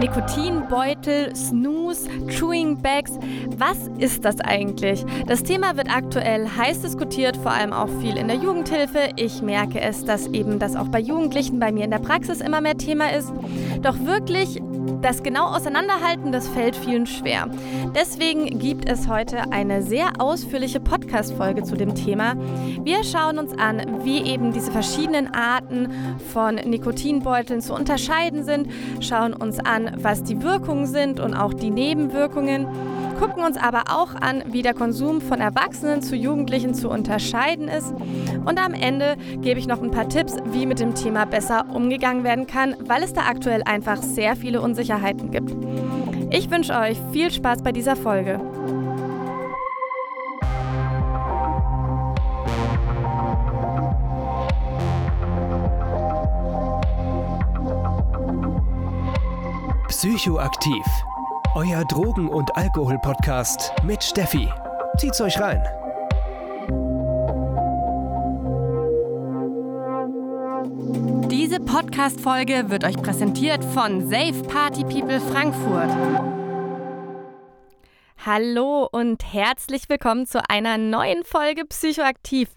Nikotinbeutel, Snooze, Chewing Bags. Was ist das eigentlich? Das Thema wird aktuell heiß diskutiert, vor allem auch viel in der Jugendhilfe. Ich merke es, dass eben das auch bei Jugendlichen bei mir in der Praxis immer mehr Thema ist. Doch wirklich das genau auseinanderhalten, das fällt vielen schwer. Deswegen gibt es heute eine sehr ausführliche Podcast-Folge zu dem Thema. Wir schauen uns an, wie eben diese verschiedenen Arten von Nikotinbeuteln zu unterscheiden sind, schauen uns an, was die Wirkungen sind und auch die Nebenwirkungen gucken uns aber auch an, wie der Konsum von Erwachsenen zu Jugendlichen zu unterscheiden ist. Und am Ende gebe ich noch ein paar Tipps, wie mit dem Thema besser umgegangen werden kann, weil es da aktuell einfach sehr viele Unsicherheiten gibt. Ich wünsche euch viel Spaß bei dieser Folge. Psychoaktiv euer Drogen- und Alkohol-Podcast mit Steffi. Zieht's euch rein. Diese Podcast-Folge wird euch präsentiert von Safe Party People Frankfurt. Hallo und herzlich willkommen zu einer neuen Folge Psychoaktiv.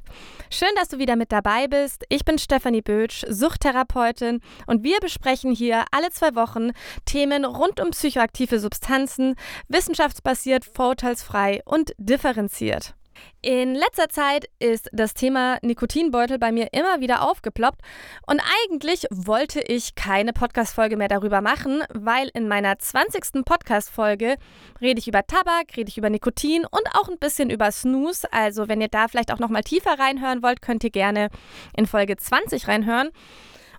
Schön, dass du wieder mit dabei bist. Ich bin Stefanie Bötsch, Suchttherapeutin und wir besprechen hier alle zwei Wochen Themen rund um psychoaktive Substanzen, wissenschaftsbasiert, vorurteilsfrei und differenziert. In letzter Zeit ist das Thema Nikotinbeutel bei mir immer wieder aufgeploppt und eigentlich wollte ich keine Podcast-Folge mehr darüber machen, weil in meiner 20. Podcast-Folge rede ich über Tabak, rede ich über Nikotin und auch ein bisschen über Snooze. Also, wenn ihr da vielleicht auch nochmal tiefer reinhören wollt, könnt ihr gerne in Folge 20 reinhören.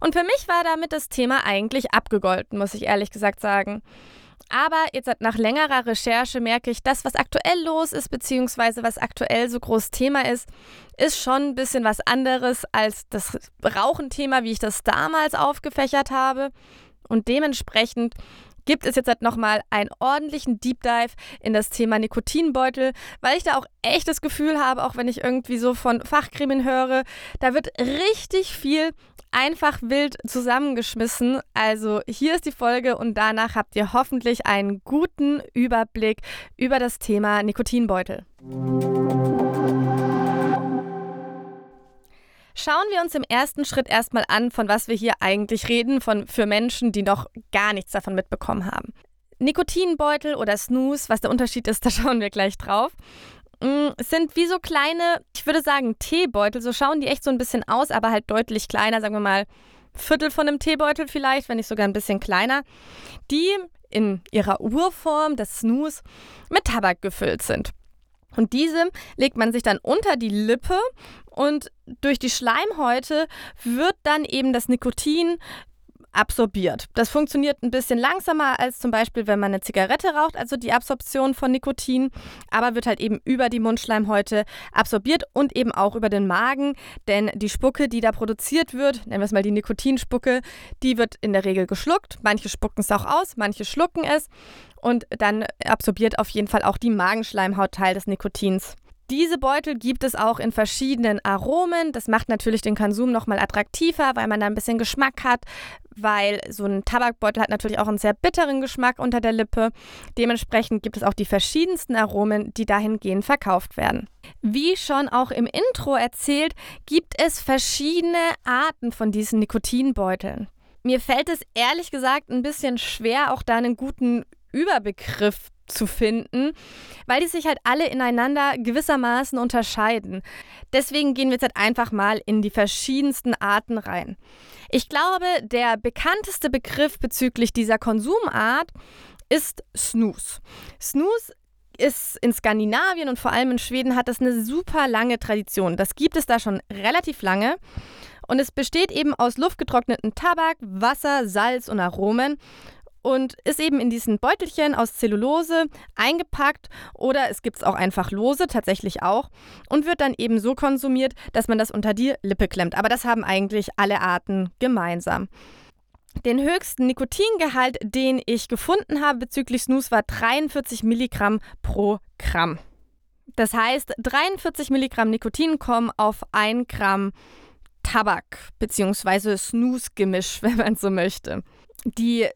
Und für mich war damit das Thema eigentlich abgegolten, muss ich ehrlich gesagt sagen. Aber jetzt nach längerer Recherche merke ich, das, was aktuell los ist, beziehungsweise was aktuell so groß Thema ist, ist schon ein bisschen was anderes als das Rauchenthema, wie ich das damals aufgefächert habe. Und dementsprechend gibt es jetzt halt nochmal einen ordentlichen Deep Dive in das Thema Nikotinbeutel, weil ich da auch echt das Gefühl habe, auch wenn ich irgendwie so von Fachkrimen höre, da wird richtig viel einfach wild zusammengeschmissen. Also hier ist die Folge und danach habt ihr hoffentlich einen guten Überblick über das Thema Nikotinbeutel. Schauen wir uns im ersten Schritt erstmal an, von was wir hier eigentlich reden, von, für Menschen, die noch gar nichts davon mitbekommen haben. Nikotinbeutel oder Snooze, was der Unterschied ist, da schauen wir gleich drauf. Mm, sind wie so kleine, ich würde sagen Teebeutel, so schauen die echt so ein bisschen aus, aber halt deutlich kleiner, sagen wir mal Viertel von einem Teebeutel vielleicht, wenn nicht sogar ein bisschen kleiner, die in ihrer Urform, das Snooze, mit Tabak gefüllt sind. Und diese legt man sich dann unter die Lippe und durch die Schleimhäute wird dann eben das Nikotin absorbiert. Das funktioniert ein bisschen langsamer als zum Beispiel, wenn man eine Zigarette raucht, also die Absorption von Nikotin, aber wird halt eben über die Mundschleimhäute absorbiert und eben auch über den Magen, denn die Spucke, die da produziert wird, nennen wir es mal die Nikotinspucke, die wird in der Regel geschluckt. Manche spucken es auch aus, manche schlucken es und dann absorbiert auf jeden Fall auch die Magenschleimhaut Teil des Nikotins. Diese Beutel gibt es auch in verschiedenen Aromen. Das macht natürlich den Konsum nochmal attraktiver, weil man da ein bisschen Geschmack hat, weil so ein Tabakbeutel hat natürlich auch einen sehr bitteren Geschmack unter der Lippe. Dementsprechend gibt es auch die verschiedensten Aromen, die dahingehend verkauft werden. Wie schon auch im Intro erzählt, gibt es verschiedene Arten von diesen Nikotinbeuteln. Mir fällt es ehrlich gesagt ein bisschen schwer, auch da einen guten Überbegriff zu finden, weil die sich halt alle ineinander gewissermaßen unterscheiden. Deswegen gehen wir jetzt halt einfach mal in die verschiedensten Arten rein. Ich glaube, der bekannteste Begriff bezüglich dieser Konsumart ist Snooze. Snooze ist in Skandinavien und vor allem in Schweden hat das eine super lange Tradition. Das gibt es da schon relativ lange. Und es besteht eben aus luftgetrockneten Tabak, Wasser, Salz und Aromen und ist eben in diesen Beutelchen aus Zellulose eingepackt oder es gibt es auch einfach lose, tatsächlich auch, und wird dann eben so konsumiert, dass man das unter die Lippe klemmt. Aber das haben eigentlich alle Arten gemeinsam. Den höchsten Nikotingehalt, den ich gefunden habe bezüglich Snooze, war 43 Milligramm pro Gramm. Das heißt, 43 Milligramm Nikotin kommen auf 1 Gramm Tabak bzw. Snooze-Gemisch, wenn man so möchte. Die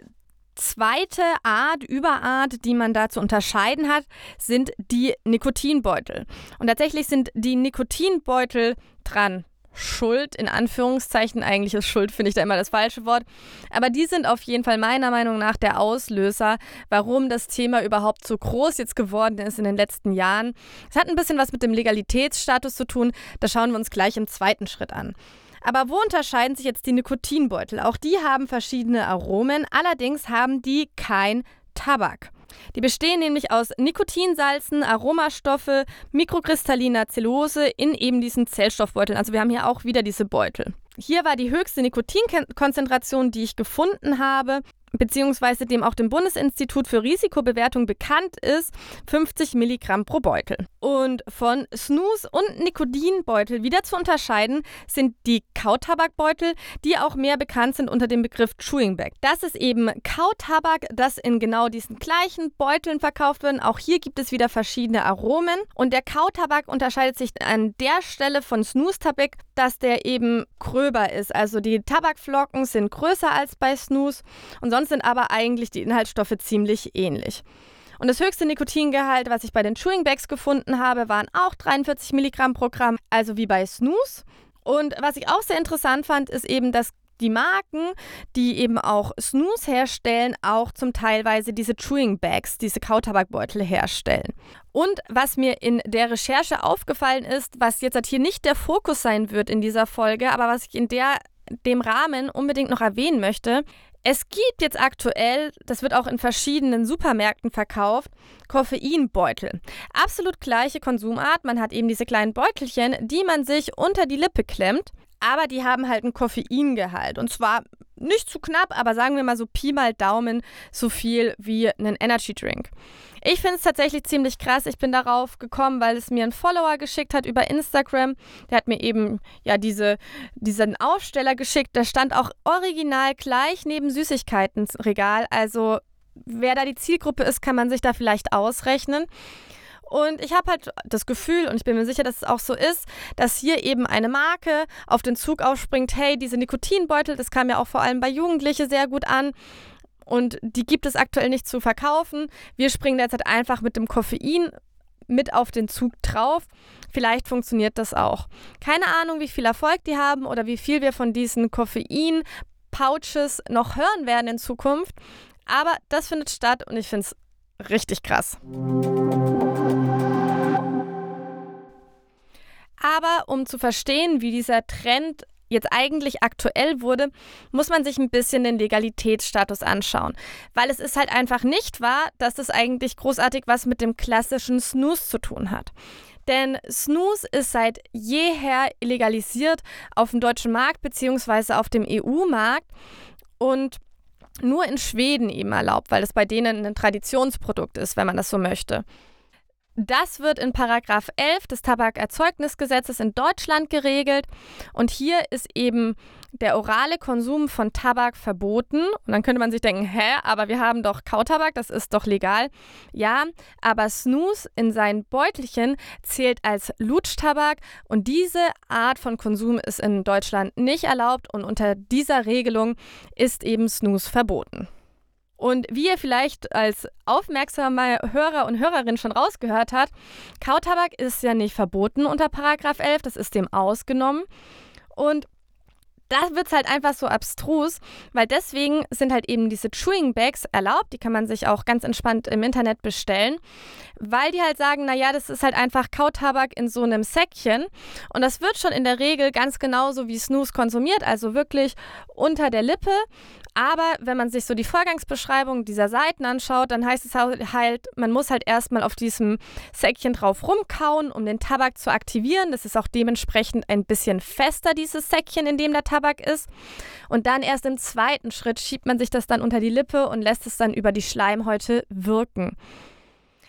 zweite Art, Überart, die man da zu unterscheiden hat, sind die Nikotinbeutel. Und tatsächlich sind die Nikotinbeutel dran schuld, in Anführungszeichen, eigentlich ist Schuld, finde ich da immer das falsche Wort, aber die sind auf jeden Fall meiner Meinung nach der Auslöser, warum das Thema überhaupt so groß jetzt geworden ist in den letzten Jahren. Es hat ein bisschen was mit dem Legalitätsstatus zu tun, das schauen wir uns gleich im zweiten Schritt an. Aber wo unterscheiden sich jetzt die Nikotinbeutel? Auch die haben verschiedene Aromen, allerdings haben die kein Tabak. Die bestehen nämlich aus Nikotinsalzen, Aromastoffe, mikrokristalliner Zellulose in eben diesen Zellstoffbeuteln. Also wir haben hier auch wieder diese Beutel. Hier war die höchste Nikotinkonzentration, die ich gefunden habe, beziehungsweise dem auch dem Bundesinstitut für Risikobewertung bekannt ist, 50 Milligramm pro Beutel. Und von Snooze und Nikotinbeutel wieder zu unterscheiden sind die Kautabakbeutel, die auch mehr bekannt sind unter dem Begriff Chewing Bag. Das ist eben Kautabak, das in genau diesen gleichen Beuteln verkauft wird. Auch hier gibt es wieder verschiedene Aromen. Und der Kautabak unterscheidet sich an der Stelle von Snooze-Tabak, dass der eben gröber ist. Also die Tabakflocken sind größer als bei Snooze und sonst sind aber eigentlich die Inhaltsstoffe ziemlich ähnlich. Und das höchste Nikotingehalt, was ich bei den Chewing Bags gefunden habe, waren auch 43 Milligramm pro Gramm, also wie bei Snooze. Und was ich auch sehr interessant fand, ist eben, dass die Marken, die eben auch Snooze herstellen, auch zum Teilweise diese Chewing Bags, diese Kautabakbeutel herstellen. Und was mir in der Recherche aufgefallen ist, was jetzt hier nicht der Fokus sein wird in dieser Folge, aber was ich in der, dem Rahmen unbedingt noch erwähnen möchte, es gibt jetzt aktuell, das wird auch in verschiedenen Supermärkten verkauft, Koffeinbeutel. Absolut gleiche Konsumart. Man hat eben diese kleinen Beutelchen, die man sich unter die Lippe klemmt, aber die haben halt einen Koffeingehalt. Und zwar nicht zu knapp, aber sagen wir mal so Pi mal Daumen so viel wie einen Energy Drink. Ich finde es tatsächlich ziemlich krass. Ich bin darauf gekommen, weil es mir ein Follower geschickt hat über Instagram. Der hat mir eben ja diese, diesen Aufsteller geschickt. Da stand auch original gleich neben Süßigkeitenregal. Also wer da die Zielgruppe ist, kann man sich da vielleicht ausrechnen. Und ich habe halt das Gefühl, und ich bin mir sicher, dass es auch so ist, dass hier eben eine Marke auf den Zug aufspringt, hey, diese Nikotinbeutel, das kam ja auch vor allem bei Jugendlichen sehr gut an und die gibt es aktuell nicht zu verkaufen. Wir springen derzeit einfach mit dem Koffein mit auf den Zug drauf. Vielleicht funktioniert das auch. Keine Ahnung, wie viel Erfolg die haben oder wie viel wir von diesen Koffein-Pouches noch hören werden in Zukunft. Aber das findet statt und ich finde es richtig krass. Aber um zu verstehen, wie dieser Trend jetzt eigentlich aktuell wurde, muss man sich ein bisschen den Legalitätsstatus anschauen. Weil es ist halt einfach nicht wahr, dass es eigentlich großartig was mit dem klassischen Snooze zu tun hat. Denn Snooze ist seit jeher illegalisiert auf dem deutschen Markt bzw. auf dem EU-Markt und nur in Schweden eben erlaubt, weil es bei denen ein Traditionsprodukt ist, wenn man das so möchte. Das wird in Paragraph 11 des Tabakerzeugnisgesetzes in Deutschland geregelt und hier ist eben der orale Konsum von Tabak verboten. Und dann könnte man sich denken, hä, aber wir haben doch Kautabak, das ist doch legal. Ja, aber Snooze in seinen Beutelchen zählt als Lutschtabak und diese Art von Konsum ist in Deutschland nicht erlaubt und unter dieser Regelung ist eben Snooze verboten. Und wie ihr vielleicht als aufmerksamer Hörer und Hörerin schon rausgehört habt, Kautabak ist ja nicht verboten unter Paragraph 11, das ist dem ausgenommen. Und da wird es halt einfach so abstrus, weil deswegen sind halt eben diese Chewing Bags erlaubt. Die kann man sich auch ganz entspannt im Internet bestellen, weil die halt sagen, naja, das ist halt einfach Kautabak in so einem Säckchen. Und das wird schon in der Regel ganz genauso wie Snooze konsumiert, also wirklich unter der Lippe. Aber wenn man sich so die Vorgangsbeschreibung dieser Seiten anschaut, dann heißt es halt, man muss halt erstmal auf diesem Säckchen drauf rumkauen, um den Tabak zu aktivieren. Das ist auch dementsprechend ein bisschen fester, dieses Säckchen, in dem der Tabak ist. Und dann erst im zweiten Schritt schiebt man sich das dann unter die Lippe und lässt es dann über die Schleimhäute wirken.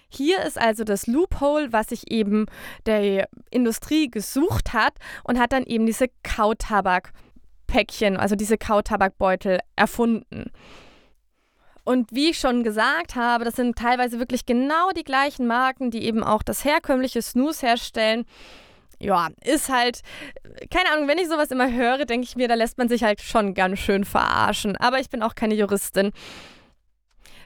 Hier ist also das Loophole, was sich eben der Industrie gesucht hat und hat dann eben diese Kautabak Päckchen, also diese Kautabakbeutel, erfunden. Und wie ich schon gesagt habe, das sind teilweise wirklich genau die gleichen Marken, die eben auch das herkömmliche Snooze herstellen. Ja, ist halt, keine Ahnung, wenn ich sowas immer höre, denke ich mir, da lässt man sich halt schon ganz schön verarschen. Aber ich bin auch keine Juristin.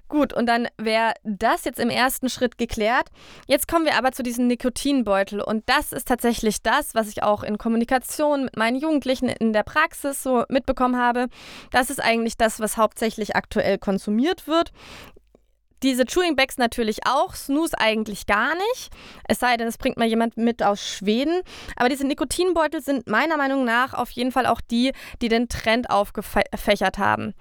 Gut, und dann wäre das jetzt im ersten Schritt geklärt. Jetzt kommen wir aber zu diesem Nikotinbeutel. Und das ist tatsächlich das, was ich auch in Kommunikation mit meinen Jugendlichen in der Praxis so mitbekommen habe. Das ist eigentlich das, was hauptsächlich aktuell konsumiert wird. Diese Chewing Bags natürlich auch, Snooze eigentlich gar nicht. Es sei denn, es bringt mal jemand mit aus Schweden. Aber diese Nikotinbeutel sind meiner Meinung nach auf jeden Fall auch die, die den Trend aufgefächert haben.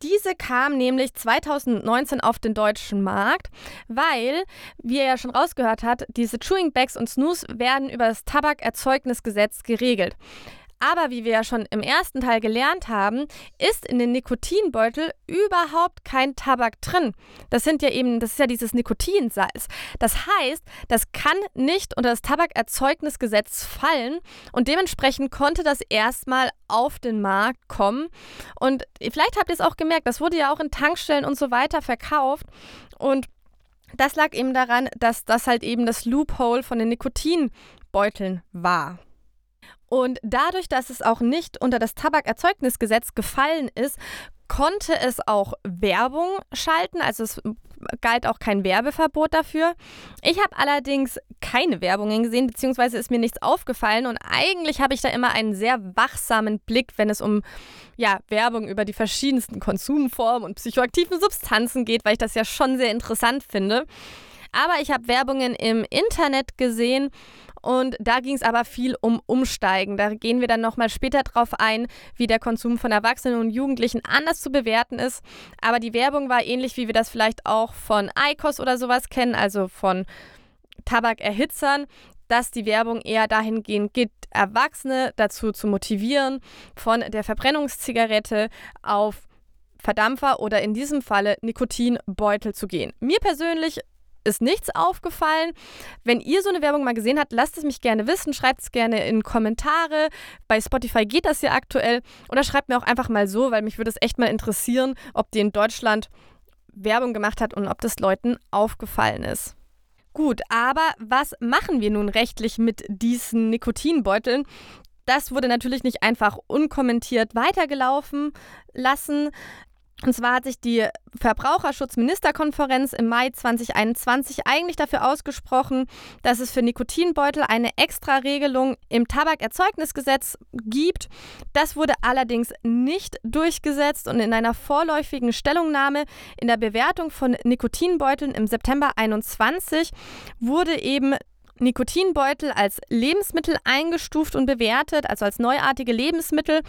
Diese kam nämlich 2019 auf den deutschen Markt, weil, wie ihr ja schon rausgehört habt, diese Chewing Bags und Snooze werden über das Tabakerzeugnisgesetz geregelt. Aber wie wir ja schon im ersten Teil gelernt haben, ist in den Nikotinbeutel überhaupt kein Tabak drin. Das sind ja eben, das ist ja dieses Nikotinsalz. Das heißt, das kann nicht unter das Tabakerzeugnisgesetz fallen und dementsprechend konnte das erstmal auf den Markt kommen. Und vielleicht habt ihr es auch gemerkt, das wurde ja auch in Tankstellen und so weiter verkauft und das lag eben daran, dass das halt eben das Loophole von den Nikotinbeuteln war. Und dadurch, dass es auch nicht unter das Tabakerzeugnisgesetz gefallen ist, konnte es auch Werbung schalten, also es galt auch kein Werbeverbot dafür. Ich habe allerdings keine Werbungen gesehen, beziehungsweise ist mir nichts aufgefallen und eigentlich habe ich da immer einen sehr wachsamen Blick, wenn es um ja, Werbung über die verschiedensten Konsumformen und psychoaktiven Substanzen geht, weil ich das ja schon sehr interessant finde. Aber ich habe Werbungen im Internet gesehen und da ging es aber viel um Umsteigen. Da gehen wir dann nochmal später drauf ein, wie der Konsum von Erwachsenen und Jugendlichen anders zu bewerten ist. Aber die Werbung war ähnlich, wie wir das vielleicht auch von ICOS oder sowas kennen, also von Tabakerhitzern dass die Werbung eher dahingehend geht, Erwachsene dazu zu motivieren, von der Verbrennungszigarette auf Verdampfer oder in diesem Falle Nikotinbeutel zu gehen. Mir persönlich ist nichts aufgefallen. Wenn ihr so eine Werbung mal gesehen habt, lasst es mich gerne wissen. Schreibt es gerne in Kommentare. Bei Spotify geht das ja aktuell. Oder schreibt mir auch einfach mal so, weil mich würde es echt mal interessieren, ob die in Deutschland Werbung gemacht hat und ob das Leuten aufgefallen ist. Gut, aber was machen wir nun rechtlich mit diesen Nikotinbeuteln? Das wurde natürlich nicht einfach unkommentiert weitergelaufen lassen. Und zwar hat sich die Verbraucherschutzministerkonferenz im Mai 2021 eigentlich dafür ausgesprochen, dass es für Nikotinbeutel eine Extraregelung im Tabakerzeugnisgesetz gibt. Das wurde allerdings nicht durchgesetzt und in einer vorläufigen Stellungnahme in der Bewertung von Nikotinbeuteln im September 2021 wurde eben Nikotinbeutel als Lebensmittel eingestuft und bewertet, also als neuartige Lebensmittel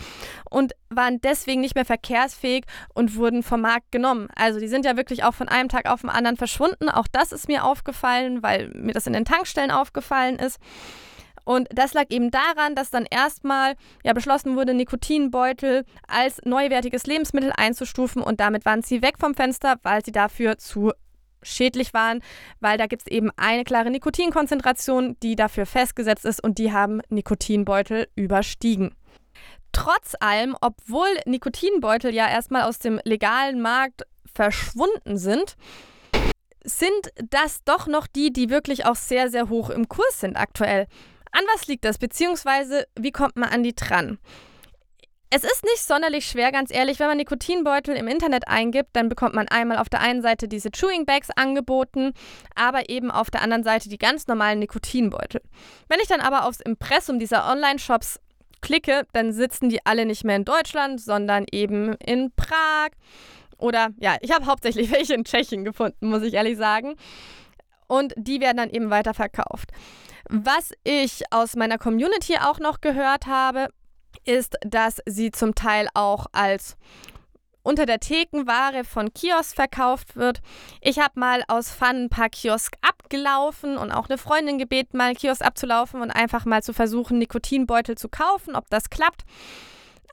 und waren deswegen nicht mehr verkehrsfähig und wurden vom Markt genommen. Also die sind ja wirklich auch von einem Tag auf den anderen verschwunden. Auch das ist mir aufgefallen, weil mir das in den Tankstellen aufgefallen ist. Und das lag eben daran, dass dann erstmal ja beschlossen wurde, Nikotinbeutel als neuwertiges Lebensmittel einzustufen und damit waren sie weg vom Fenster, weil sie dafür zu schädlich waren, weil da gibt es eben eine klare Nikotinkonzentration, die dafür festgesetzt ist und die haben Nikotinbeutel überstiegen. Trotz allem, obwohl Nikotinbeutel ja erstmal aus dem legalen Markt verschwunden sind, sind das doch noch die, die wirklich auch sehr, sehr hoch im Kurs sind aktuell. An was liegt das? Beziehungsweise, wie kommt man an die dran? Es ist nicht sonderlich schwer, ganz ehrlich. Wenn man Nikotinbeutel im Internet eingibt, dann bekommt man einmal auf der einen Seite diese Chewing Bags angeboten, aber eben auf der anderen Seite die ganz normalen Nikotinbeutel. Wenn ich dann aber aufs Impressum dieser Online-Shops klicke, dann sitzen die alle nicht mehr in Deutschland, sondern eben in Prag. Oder ja, ich habe hauptsächlich welche in Tschechien gefunden, muss ich ehrlich sagen. Und die werden dann eben weiterverkauft. Was ich aus meiner Community auch noch gehört habe, ist, dass sie zum Teil auch als unter der Thekenware von Kiosk verkauft wird. Ich habe mal aus Fun ein paar Kiosk abgelaufen und auch eine Freundin gebeten, mal Kiosk abzulaufen und einfach mal zu versuchen, Nikotinbeutel zu kaufen, ob das klappt.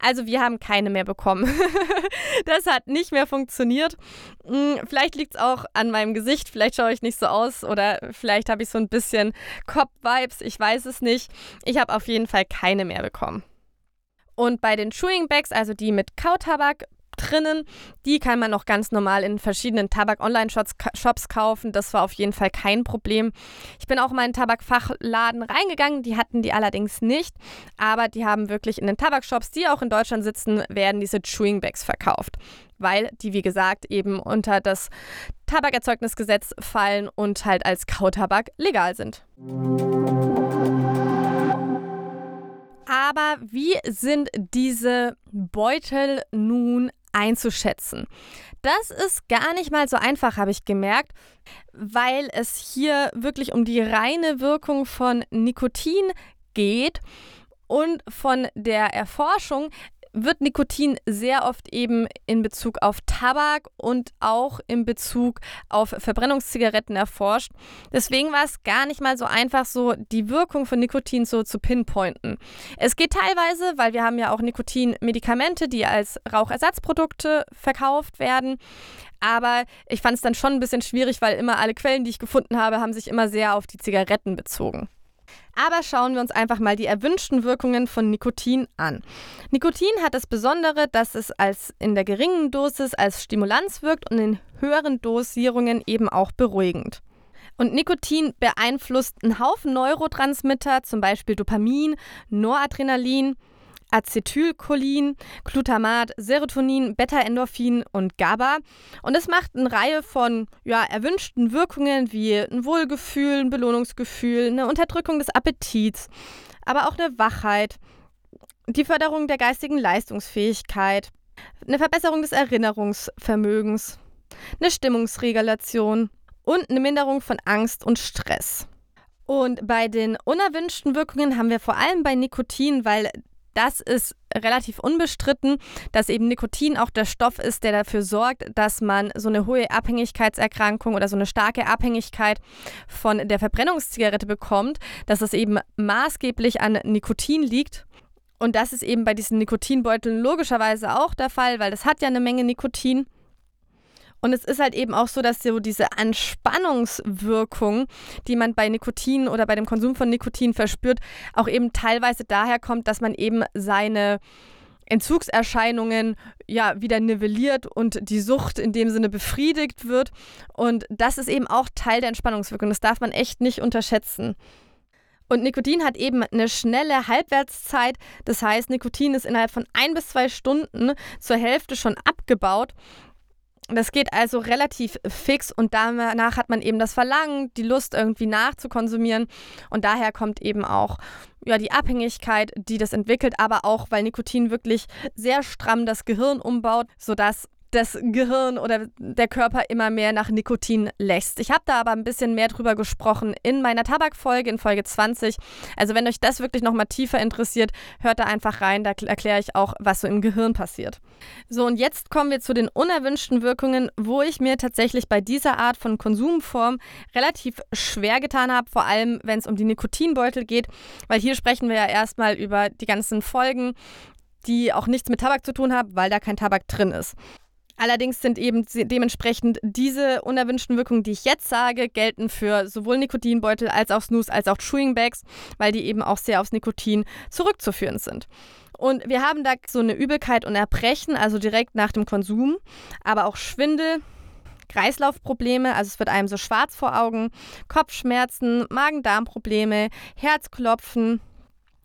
Also wir haben keine mehr bekommen. das hat nicht mehr funktioniert. Hm, vielleicht liegt es auch an meinem Gesicht, vielleicht schaue ich nicht so aus oder vielleicht habe ich so ein bisschen Cop-Vibes, ich weiß es nicht. Ich habe auf jeden Fall keine mehr bekommen. Und bei den Chewing Bags, also die mit Kautabak drinnen, die kann man noch ganz normal in verschiedenen Tabak-Online-Shops kaufen. Das war auf jeden Fall kein Problem. Ich bin auch in meinen Tabakfachladen reingegangen, die hatten die allerdings nicht, aber die haben wirklich in den Tabakshops, die auch in Deutschland sitzen, werden diese Chewing Bags verkauft. weil die, wie gesagt, eben unter das Tabakerzeugnisgesetz fallen und halt als Kautabak legal sind. Aber wie sind diese Beutel nun einzuschätzen? Das ist gar nicht mal so einfach, habe ich gemerkt, weil es hier wirklich um die reine Wirkung von Nikotin geht und von der Erforschung wird Nikotin sehr oft eben in Bezug auf Tabak und auch in Bezug auf Verbrennungszigaretten erforscht. Deswegen war es gar nicht mal so einfach, so die Wirkung von Nikotin so zu pinpointen. Es geht teilweise, weil wir haben ja auch Nikotinmedikamente, die als Rauchersatzprodukte verkauft werden. Aber ich fand es dann schon ein bisschen schwierig, weil immer alle Quellen, die ich gefunden habe, haben sich immer sehr auf die Zigaretten bezogen. Aber schauen wir uns einfach mal die erwünschten Wirkungen von Nikotin an. Nikotin hat das Besondere, dass es als in der geringen Dosis als Stimulanz wirkt und in höheren Dosierungen eben auch beruhigend. Und Nikotin beeinflusst einen Haufen Neurotransmitter, zum Beispiel Dopamin, Noradrenalin, Acetylcholin, Glutamat, Serotonin, Beta-Endorphin und GABA. Und es macht eine Reihe von ja, erwünschten Wirkungen wie ein Wohlgefühl, ein Belohnungsgefühl, eine Unterdrückung des Appetits, aber auch eine Wachheit, die Förderung der geistigen Leistungsfähigkeit, eine Verbesserung des Erinnerungsvermögens, eine Stimmungsregulation und eine Minderung von Angst und Stress. Und bei den unerwünschten Wirkungen haben wir vor allem bei Nikotin, weil das ist relativ unbestritten, dass eben Nikotin auch der Stoff ist, der dafür sorgt, dass man so eine hohe Abhängigkeitserkrankung oder so eine starke Abhängigkeit von der Verbrennungszigarette bekommt, dass es eben maßgeblich an Nikotin liegt. Und das ist eben bei diesen Nikotinbeuteln logischerweise auch der Fall, weil das hat ja eine Menge Nikotin. Und es ist halt eben auch so, dass so diese Anspannungswirkung, die man bei Nikotin oder bei dem Konsum von Nikotin verspürt, auch eben teilweise daher kommt, dass man eben seine Entzugserscheinungen ja wieder nivelliert und die Sucht in dem Sinne befriedigt wird. Und das ist eben auch Teil der Entspannungswirkung. Das darf man echt nicht unterschätzen. Und Nikotin hat eben eine schnelle Halbwertszeit. Das heißt, Nikotin ist innerhalb von ein bis zwei Stunden zur Hälfte schon abgebaut. Das geht also relativ fix und danach hat man eben das Verlangen, die Lust irgendwie nachzukonsumieren. Und daher kommt eben auch ja, die Abhängigkeit, die das entwickelt, aber auch, weil Nikotin wirklich sehr stramm das Gehirn umbaut, sodass das Gehirn oder der Körper immer mehr nach Nikotin lässt. Ich habe da aber ein bisschen mehr drüber gesprochen in meiner Tabakfolge, in Folge 20. Also wenn euch das wirklich nochmal tiefer interessiert, hört da einfach rein, da erkläre ich auch, was so im Gehirn passiert. So, und jetzt kommen wir zu den unerwünschten Wirkungen, wo ich mir tatsächlich bei dieser Art von Konsumform relativ schwer getan habe, vor allem wenn es um die Nikotinbeutel geht, weil hier sprechen wir ja erstmal über die ganzen Folgen, die auch nichts mit Tabak zu tun haben, weil da kein Tabak drin ist. Allerdings sind eben dementsprechend diese unerwünschten Wirkungen, die ich jetzt sage, gelten für sowohl Nikotinbeutel als auch Snooze als auch Chewing Bags, weil die eben auch sehr aufs Nikotin zurückzuführen sind. Und wir haben da so eine Übelkeit und Erbrechen, also direkt nach dem Konsum, aber auch Schwindel, Kreislaufprobleme, also es wird einem so schwarz vor Augen, Kopfschmerzen, Magen-Darm-Probleme, Herzklopfen,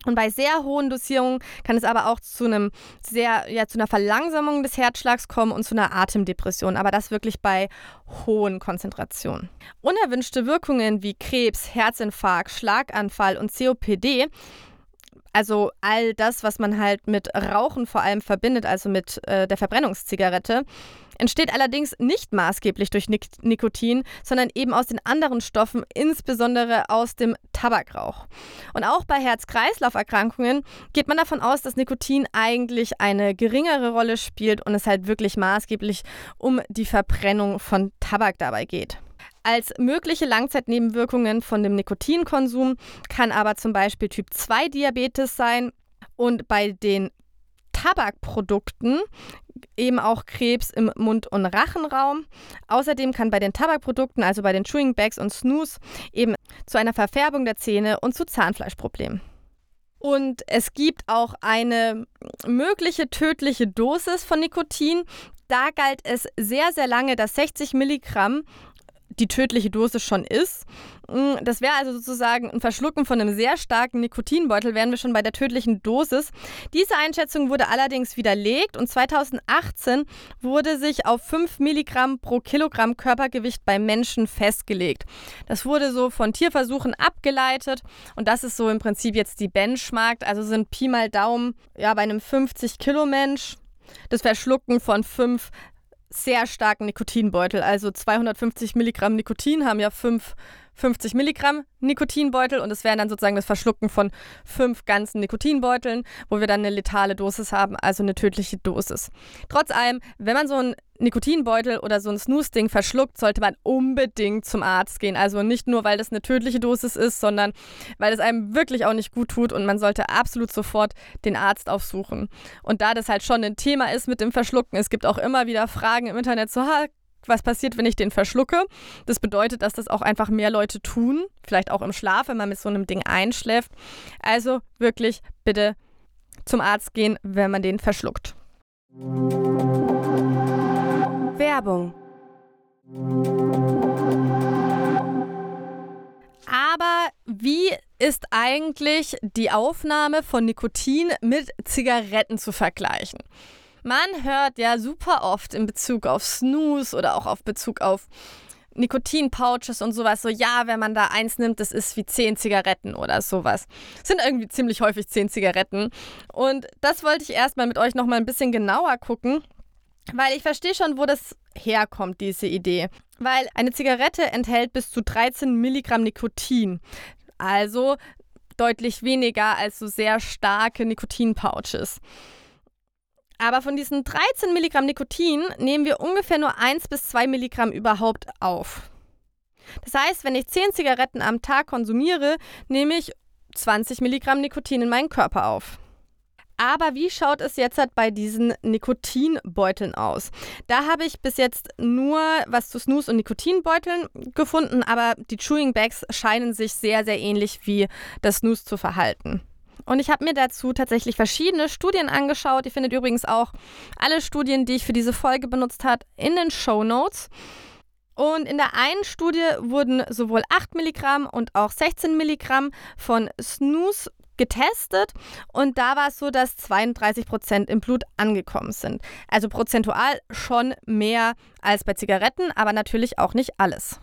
und bei sehr hohen Dosierungen kann es aber auch zu einem sehr, ja, zu einer Verlangsamung des Herzschlags kommen und zu einer Atemdepression, aber das wirklich bei hohen Konzentrationen. Unerwünschte Wirkungen wie Krebs, Herzinfarkt, Schlaganfall und COPD also all das, was man halt mit Rauchen vor allem verbindet, also mit äh, der Verbrennungszigarette, entsteht allerdings nicht maßgeblich durch Nik Nikotin, sondern eben aus den anderen Stoffen, insbesondere aus dem Tabakrauch. Und auch bei Herz-Kreislauf-Erkrankungen geht man davon aus, dass Nikotin eigentlich eine geringere Rolle spielt und es halt wirklich maßgeblich um die Verbrennung von Tabak dabei geht. Als mögliche Langzeitnebenwirkungen von dem Nikotinkonsum kann aber zum Beispiel Typ 2 Diabetes sein und bei den Tabakprodukten eben auch Krebs im Mund- und Rachenraum. Außerdem kann bei den Tabakprodukten, also bei den Chewing Bags und Snooze, eben zu einer Verfärbung der Zähne und zu Zahnfleischproblemen. Und es gibt auch eine mögliche tödliche Dosis von Nikotin. Da galt es sehr, sehr lange, dass 60 Milligramm die tödliche Dosis schon ist. Mm, das wäre also sozusagen ein Verschlucken von einem sehr starken Nikotinbeutel, wären wir schon bei der tödlichen Dosis. Diese Einschätzung wurde allerdings widerlegt und 2018 wurde sich auf 5 Milligramm pro Kilogramm Körpergewicht beim Menschen festgelegt. Das wurde so von Tierversuchen abgeleitet und das ist so im Prinzip jetzt die Benchmark, also sind Pi mal Daumen ja bei einem 50 Kilo Mensch das Verschlucken von 5 sehr starken Nikotinbeutel. Also 250 Milligramm Nikotin haben ja 5 50 Milligramm Nikotinbeutel und es wären dann sozusagen das Verschlucken von fünf ganzen Nikotinbeuteln, wo wir dann eine letale Dosis haben, also eine tödliche Dosis. Trotz allem, wenn man so einen Nikotinbeutel oder so ein Snooze-Ding verschluckt, sollte man unbedingt zum Arzt gehen. Also nicht nur, weil das eine tödliche Dosis ist, sondern weil es einem wirklich auch nicht gut tut und man sollte absolut sofort den Arzt aufsuchen. Und da das halt schon ein Thema ist mit dem Verschlucken, es gibt auch immer wieder Fragen im Internet so, was passiert, wenn ich den verschlucke. Das bedeutet, dass das auch einfach mehr Leute tun, vielleicht auch im Schlaf, wenn man mit so einem Ding einschläft. Also wirklich bitte zum Arzt gehen, wenn man den verschluckt. Werbung. Aber wie ist eigentlich die Aufnahme von Nikotin mit Zigaretten zu vergleichen? Man hört ja super oft in Bezug auf Snooze oder auch auf Bezug auf Nikotinpouches und sowas, so ja, wenn man da eins nimmt, das ist wie zehn Zigaretten oder sowas. Das sind irgendwie ziemlich häufig zehn Zigaretten. Und das wollte ich erstmal mit euch nochmal ein bisschen genauer gucken, weil ich verstehe schon, wo das herkommt, diese Idee. Weil eine Zigarette enthält bis zu 13 Milligramm Nikotin. Also deutlich weniger als so sehr starke Nikotinpouches. Aber von diesen 13 Milligramm Nikotin nehmen wir ungefähr nur 1 bis 2 Milligramm überhaupt auf. Das heißt, wenn ich 10 Zigaretten am Tag konsumiere, nehme ich 20 Milligramm Nikotin in meinen Körper auf. Aber wie schaut es jetzt halt bei diesen Nikotinbeuteln aus? Da habe ich bis jetzt nur was zu Snooze und Nikotinbeuteln gefunden, aber die Chewing Bags scheinen sich sehr, sehr ähnlich wie das Snooze zu verhalten. Und ich habe mir dazu tatsächlich verschiedene Studien angeschaut. Ihr findet übrigens auch alle Studien, die ich für diese Folge benutzt habe, in den Show Notes. Und in der einen Studie wurden sowohl 8 Milligramm und auch 16 Milligramm von Snooze getestet und da war es so, dass 32 Prozent im Blut angekommen sind. Also prozentual schon mehr als bei Zigaretten, aber natürlich auch nicht alles.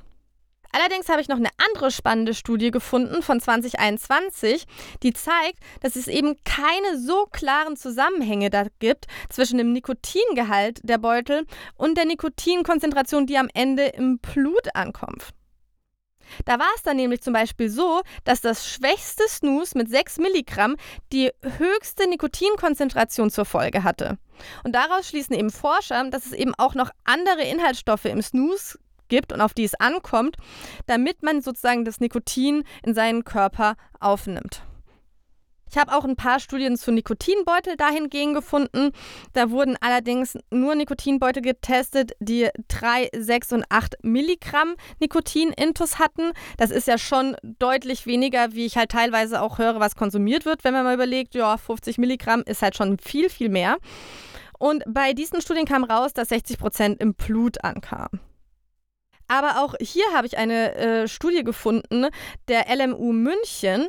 Allerdings habe ich noch eine andere spannende Studie gefunden von 2021, die zeigt, dass es eben keine so klaren Zusammenhänge da gibt zwischen dem Nikotingehalt der Beutel und der Nikotinkonzentration, die am Ende im Blut ankommt. Da war es dann nämlich zum Beispiel so, dass das schwächste Snooze mit 6 Milligramm die höchste Nikotinkonzentration zur Folge hatte. Und daraus schließen eben Forscher, dass es eben auch noch andere Inhaltsstoffe im Snooze gibt und auf die es ankommt, damit man sozusagen das Nikotin in seinen Körper aufnimmt. Ich habe auch ein paar Studien zu Nikotinbeutel dahingehend gefunden. Da wurden allerdings nur Nikotinbeutel getestet, die 3, 6 und 8 Milligramm Nikotin-Intus hatten. Das ist ja schon deutlich weniger, wie ich halt teilweise auch höre, was konsumiert wird, wenn man mal überlegt, ja, 50 Milligramm ist halt schon viel, viel mehr. Und bei diesen Studien kam raus, dass 60 Prozent im Blut ankamen. Aber auch hier habe ich eine äh, Studie gefunden der LMU München.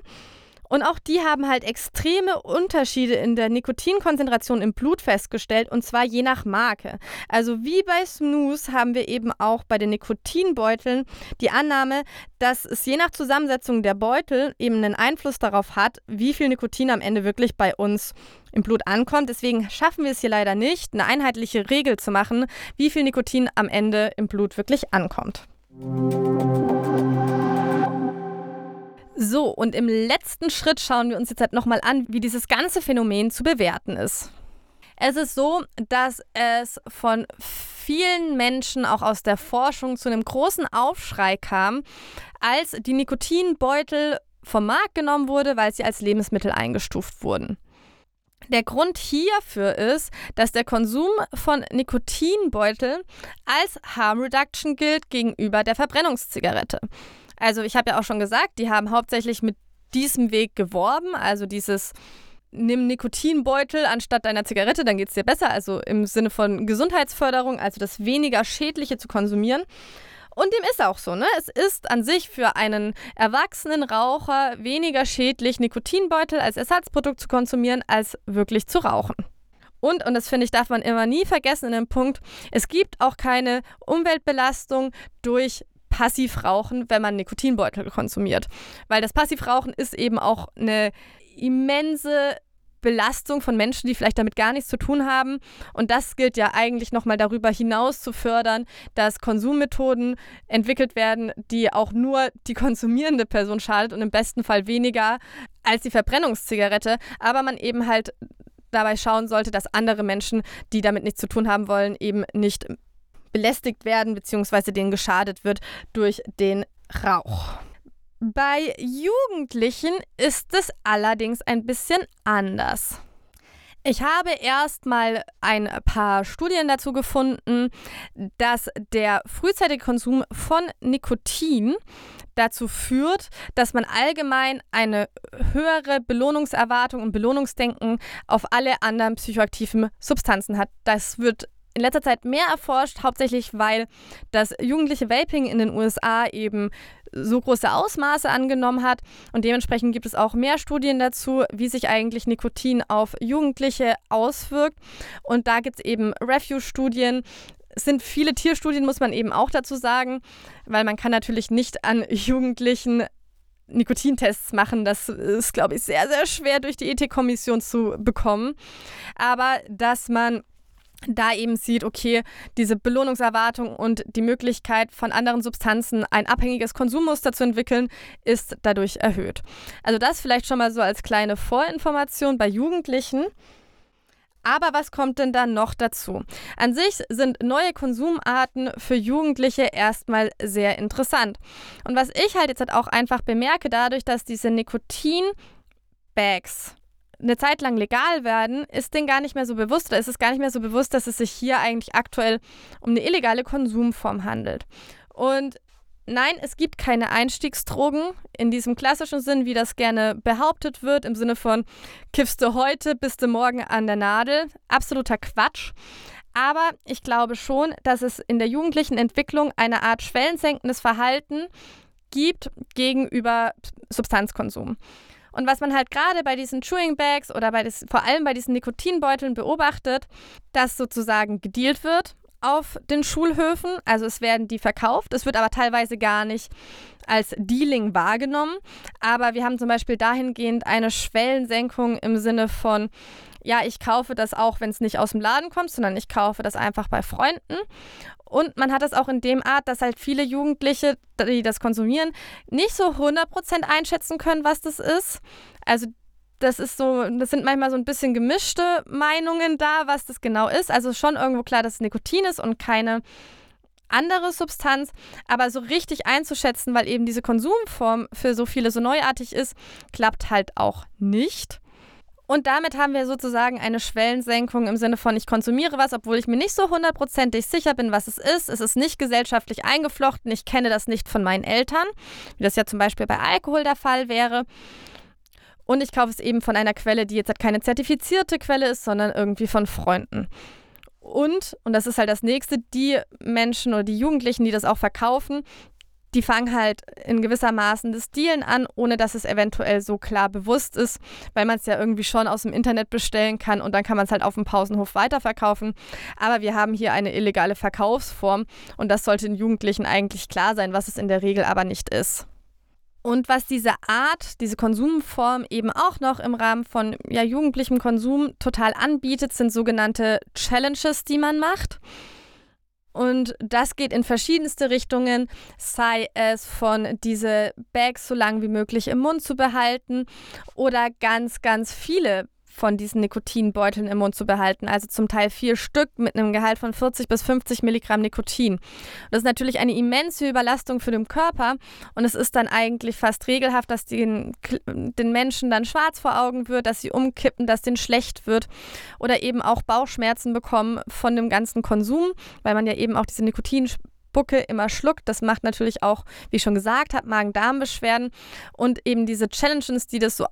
Und auch die haben halt extreme Unterschiede in der Nikotinkonzentration im Blut festgestellt, und zwar je nach Marke. Also wie bei Snooze haben wir eben auch bei den Nikotinbeuteln die Annahme, dass es je nach Zusammensetzung der Beutel eben einen Einfluss darauf hat, wie viel Nikotin am Ende wirklich bei uns im Blut ankommt. Deswegen schaffen wir es hier leider nicht, eine einheitliche Regel zu machen, wie viel Nikotin am Ende im Blut wirklich ankommt. So, und im letzten Schritt schauen wir uns jetzt halt nochmal an, wie dieses ganze Phänomen zu bewerten ist. Es ist so, dass es von vielen Menschen auch aus der Forschung zu einem großen Aufschrei kam, als die Nikotinbeutel vom Markt genommen wurde, weil sie als Lebensmittel eingestuft wurden. Der Grund hierfür ist, dass der Konsum von Nikotinbeuteln als Harm Reduction gilt gegenüber der Verbrennungszigarette. Also ich habe ja auch schon gesagt, die haben hauptsächlich mit diesem Weg geworben, also dieses nimm Nikotinbeutel anstatt deiner Zigarette, dann geht es dir besser, also im Sinne von Gesundheitsförderung, also das weniger Schädliche zu konsumieren. Und dem ist auch so, ne? Es ist an sich für einen erwachsenen Raucher weniger schädlich, Nikotinbeutel als Ersatzprodukt zu konsumieren, als wirklich zu rauchen. Und, und das finde ich, darf man immer nie vergessen in dem Punkt, es gibt auch keine Umweltbelastung durch Passivrauchen, wenn man Nikotinbeutel konsumiert. Weil das Passivrauchen ist eben auch eine immense Belastung von Menschen, die vielleicht damit gar nichts zu tun haben. Und das gilt ja eigentlich nochmal darüber hinaus zu fördern, dass Konsummethoden entwickelt werden, die auch nur die konsumierende Person schadet und im besten Fall weniger als die Verbrennungszigarette. Aber man eben halt dabei schauen sollte, dass andere Menschen, die damit nichts zu tun haben wollen, eben nicht belästigt werden bzw. denen geschadet wird durch den Rauch. Bei Jugendlichen ist es allerdings ein bisschen anders. Ich habe erstmal ein paar Studien dazu gefunden, dass der frühzeitige Konsum von Nikotin dazu führt, dass man allgemein eine höhere Belohnungserwartung und Belohnungsdenken auf alle anderen psychoaktiven Substanzen hat. Das wird in letzter Zeit mehr erforscht, hauptsächlich weil das jugendliche Vaping in den USA eben so große Ausmaße angenommen hat. Und dementsprechend gibt es auch mehr Studien dazu, wie sich eigentlich Nikotin auf Jugendliche auswirkt. Und da gibt es eben Review-Studien. Es sind viele Tierstudien, muss man eben auch dazu sagen, weil man kann natürlich nicht an Jugendlichen Nikotintests machen. Das ist, glaube ich, sehr, sehr schwer durch die Ethikkommission zu bekommen. Aber dass man da eben sieht, okay, diese Belohnungserwartung und die Möglichkeit von anderen Substanzen ein abhängiges Konsummuster zu entwickeln, ist dadurch erhöht. Also das vielleicht schon mal so als kleine Vorinformation bei Jugendlichen. Aber was kommt denn da noch dazu? An sich sind neue Konsumarten für Jugendliche erstmal sehr interessant. Und was ich halt jetzt halt auch einfach bemerke, dadurch, dass diese Nikotin-Bags eine Zeit lang legal werden, ist denen gar nicht mehr so bewusst oder ist es gar nicht mehr so bewusst, dass es sich hier eigentlich aktuell um eine illegale Konsumform handelt. Und nein, es gibt keine Einstiegsdrogen in diesem klassischen Sinn, wie das gerne behauptet wird, im Sinne von kiffst du heute, bist du morgen an der Nadel. Absoluter Quatsch. Aber ich glaube schon, dass es in der jugendlichen Entwicklung eine Art schwellensenkendes Verhalten gibt gegenüber Substanzkonsum. Und was man halt gerade bei diesen Chewing Bags oder bei des, vor allem bei diesen Nikotinbeuteln beobachtet, dass sozusagen gedealt wird auf den Schulhöfen. Also es werden die verkauft. Es wird aber teilweise gar nicht als Dealing wahrgenommen. Aber wir haben zum Beispiel dahingehend eine Schwellensenkung im Sinne von, ja, ich kaufe das auch, wenn es nicht aus dem Laden kommt, sondern ich kaufe das einfach bei Freunden. Und man hat das auch in dem Art, dass halt viele Jugendliche, die das konsumieren, nicht so 100% einschätzen können, was das ist. Also das ist so, das sind manchmal so ein bisschen gemischte Meinungen da, was das genau ist. Also schon irgendwo klar, dass es Nikotin ist und keine andere Substanz, aber so richtig einzuschätzen, weil eben diese Konsumform für so viele so neuartig ist, klappt halt auch nicht. Und damit haben wir sozusagen eine Schwellensenkung im Sinne von, ich konsumiere was, obwohl ich mir nicht so hundertprozentig sicher bin, was es ist. Es ist nicht gesellschaftlich eingeflochten. Ich kenne das nicht von meinen Eltern, wie das ja zum Beispiel bei Alkohol der Fall wäre. Und ich kaufe es eben von einer Quelle, die jetzt halt keine zertifizierte Quelle ist, sondern irgendwie von Freunden. Und, und das ist halt das nächste, die Menschen oder die Jugendlichen, die das auch verkaufen, die fangen halt in gewisser Maßen das Dealen an, ohne dass es eventuell so klar bewusst ist, weil man es ja irgendwie schon aus dem Internet bestellen kann und dann kann man es halt auf dem Pausenhof weiterverkaufen. Aber wir haben hier eine illegale Verkaufsform und das sollte den Jugendlichen eigentlich klar sein, was es in der Regel aber nicht ist. Und was diese Art, diese Konsumform eben auch noch im Rahmen von ja, jugendlichem Konsum total anbietet, sind sogenannte Challenges, die man macht. Und das geht in verschiedenste Richtungen, sei es von diese Bags so lang wie möglich im Mund zu behalten oder ganz, ganz viele von diesen Nikotinbeuteln im Mund zu behalten. Also zum Teil vier Stück mit einem Gehalt von 40 bis 50 Milligramm Nikotin. Das ist natürlich eine immense Überlastung für den Körper und es ist dann eigentlich fast regelhaft, dass den, den Menschen dann schwarz vor Augen wird, dass sie umkippen, dass denen schlecht wird oder eben auch Bauchschmerzen bekommen von dem ganzen Konsum, weil man ja eben auch diese Nikotin immer schluckt. Das macht natürlich auch, wie ich schon gesagt habe, Magen-Darm-Beschwerden und eben diese Challenges, die das so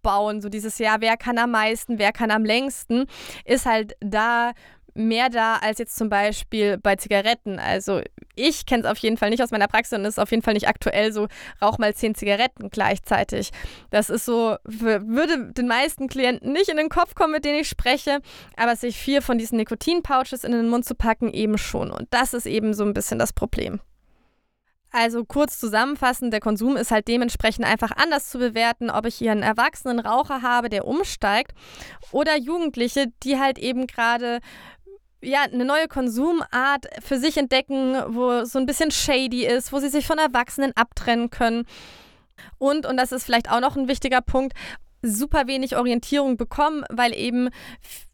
aufbauen, so dieses Jahr, wer kann am meisten, wer kann am längsten, ist halt da mehr da als jetzt zum Beispiel bei Zigaretten. Also ich kenne es auf jeden Fall nicht aus meiner Praxis und ist auf jeden Fall nicht aktuell so, rauch mal zehn Zigaretten gleichzeitig. Das ist so, würde den meisten Klienten nicht in den Kopf kommen, mit denen ich spreche, aber sich vier von diesen Nikotinpouches in den Mund zu packen, eben schon. Und das ist eben so ein bisschen das Problem. Also kurz zusammenfassend, der Konsum ist halt dementsprechend einfach anders zu bewerten, ob ich hier einen erwachsenen Raucher habe, der umsteigt, oder Jugendliche, die halt eben gerade ja, eine neue Konsumart für sich entdecken, wo so ein bisschen shady ist, wo sie sich von Erwachsenen abtrennen können. Und, und das ist vielleicht auch noch ein wichtiger Punkt, super wenig Orientierung bekommen, weil eben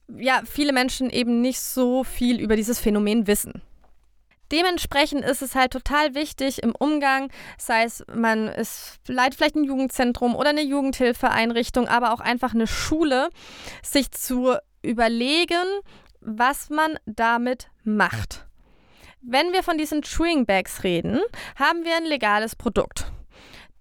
ja, viele Menschen eben nicht so viel über dieses Phänomen wissen. Dementsprechend ist es halt total wichtig im Umgang, sei es man ist leitet vielleicht ein Jugendzentrum oder eine Jugendhilfeeinrichtung, aber auch einfach eine Schule, sich zu überlegen, was man damit macht. Wenn wir von diesen Chewing Bags reden, haben wir ein legales Produkt.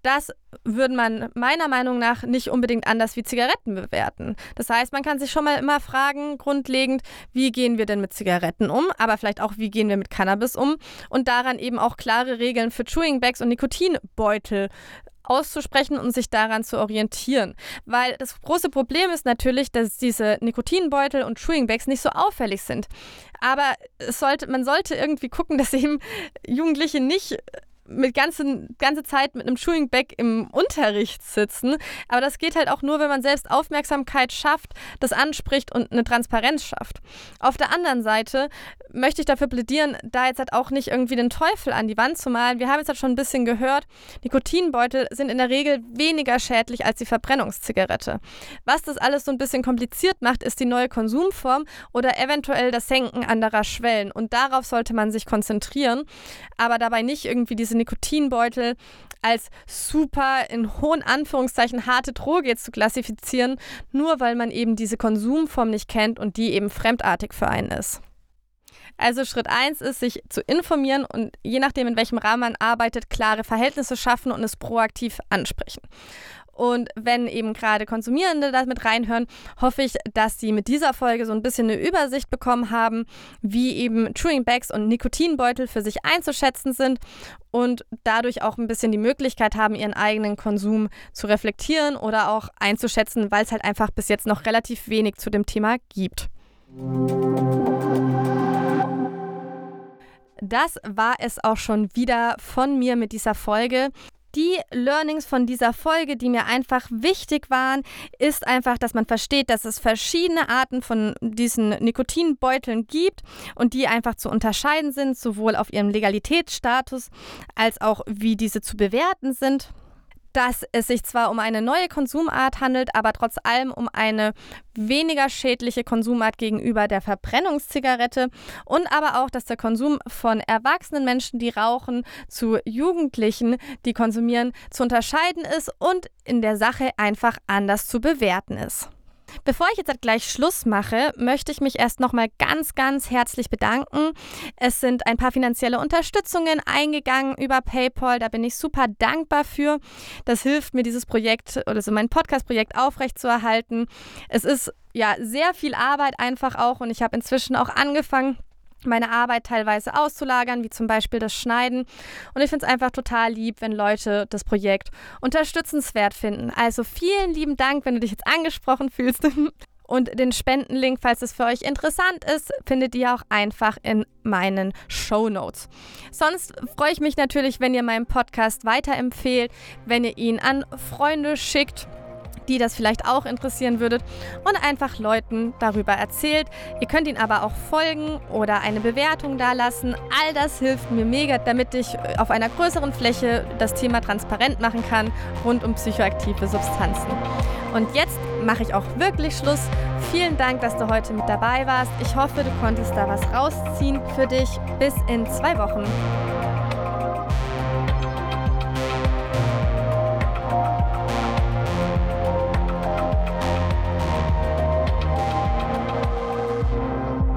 Das würde man meiner Meinung nach nicht unbedingt anders wie Zigaretten bewerten. Das heißt, man kann sich schon mal immer fragen, grundlegend, wie gehen wir denn mit Zigaretten um, aber vielleicht auch, wie gehen wir mit Cannabis um und daran eben auch klare Regeln für Chewing Bags und Nikotinbeutel auszusprechen und sich daran zu orientieren. Weil das große Problem ist natürlich, dass diese Nikotinbeutel und Chewing Bags nicht so auffällig sind. Aber sollte, man sollte irgendwie gucken, dass eben Jugendliche nicht mit ganze, ganze Zeit mit einem Chewing Bag im Unterricht sitzen. Aber das geht halt auch nur, wenn man selbst Aufmerksamkeit schafft, das anspricht und eine Transparenz schafft. Auf der anderen Seite möchte ich dafür plädieren, da jetzt halt auch nicht irgendwie den Teufel an die Wand zu malen. Wir haben jetzt halt schon ein bisschen gehört, Nikotinbeutel sind in der Regel weniger schädlich als die Verbrennungszigarette. Was das alles so ein bisschen kompliziert macht, ist die neue Konsumform oder eventuell das Senken anderer Schwellen. Und darauf sollte man sich konzentrieren, aber dabei nicht irgendwie diese Nikotinbeutel als super in hohen Anführungszeichen harte Droge jetzt zu klassifizieren, nur weil man eben diese Konsumform nicht kennt und die eben fremdartig für einen ist. Also Schritt 1 ist, sich zu informieren und je nachdem, in welchem Rahmen man arbeitet, klare Verhältnisse schaffen und es proaktiv ansprechen. Und wenn eben gerade Konsumierende da mit reinhören, hoffe ich, dass sie mit dieser Folge so ein bisschen eine Übersicht bekommen haben, wie eben Chewing Bags und Nikotinbeutel für sich einzuschätzen sind und dadurch auch ein bisschen die Möglichkeit haben, ihren eigenen Konsum zu reflektieren oder auch einzuschätzen, weil es halt einfach bis jetzt noch relativ wenig zu dem Thema gibt. Das war es auch schon wieder von mir mit dieser Folge die Learnings von dieser Folge, die mir einfach wichtig waren, ist einfach, dass man versteht, dass es verschiedene Arten von diesen Nikotinbeuteln gibt und die einfach zu unterscheiden sind, sowohl auf ihrem Legalitätsstatus als auch wie diese zu bewerten sind dass es sich zwar um eine neue Konsumart handelt, aber trotz allem um eine weniger schädliche Konsumart gegenüber der Verbrennungszigarette und aber auch, dass der Konsum von erwachsenen Menschen, die rauchen, zu Jugendlichen, die konsumieren, zu unterscheiden ist und in der Sache einfach anders zu bewerten ist. Bevor ich jetzt gleich Schluss mache, möchte ich mich erst nochmal ganz, ganz herzlich bedanken. Es sind ein paar finanzielle Unterstützungen eingegangen über PayPal. Da bin ich super dankbar für. Das hilft mir, dieses Projekt oder so mein Podcast-Projekt aufrechtzuerhalten. Es ist ja sehr viel Arbeit einfach auch und ich habe inzwischen auch angefangen, meine Arbeit teilweise auszulagern, wie zum Beispiel das Schneiden. Und ich finde es einfach total lieb, wenn Leute das Projekt unterstützenswert finden. Also vielen lieben Dank, wenn du dich jetzt angesprochen fühlst. Und den Spendenlink, falls es für euch interessant ist, findet ihr auch einfach in meinen Show Notes. Sonst freue ich mich natürlich, wenn ihr meinen Podcast weiterempfehlt, wenn ihr ihn an Freunde schickt die das vielleicht auch interessieren würdet und einfach Leuten darüber erzählt. Ihr könnt ihn aber auch folgen oder eine Bewertung dalassen. All das hilft mir mega, damit ich auf einer größeren Fläche das Thema transparent machen kann rund um psychoaktive Substanzen. Und jetzt mache ich auch wirklich Schluss. Vielen Dank, dass du heute mit dabei warst. Ich hoffe, du konntest da was rausziehen für dich. Bis in zwei Wochen.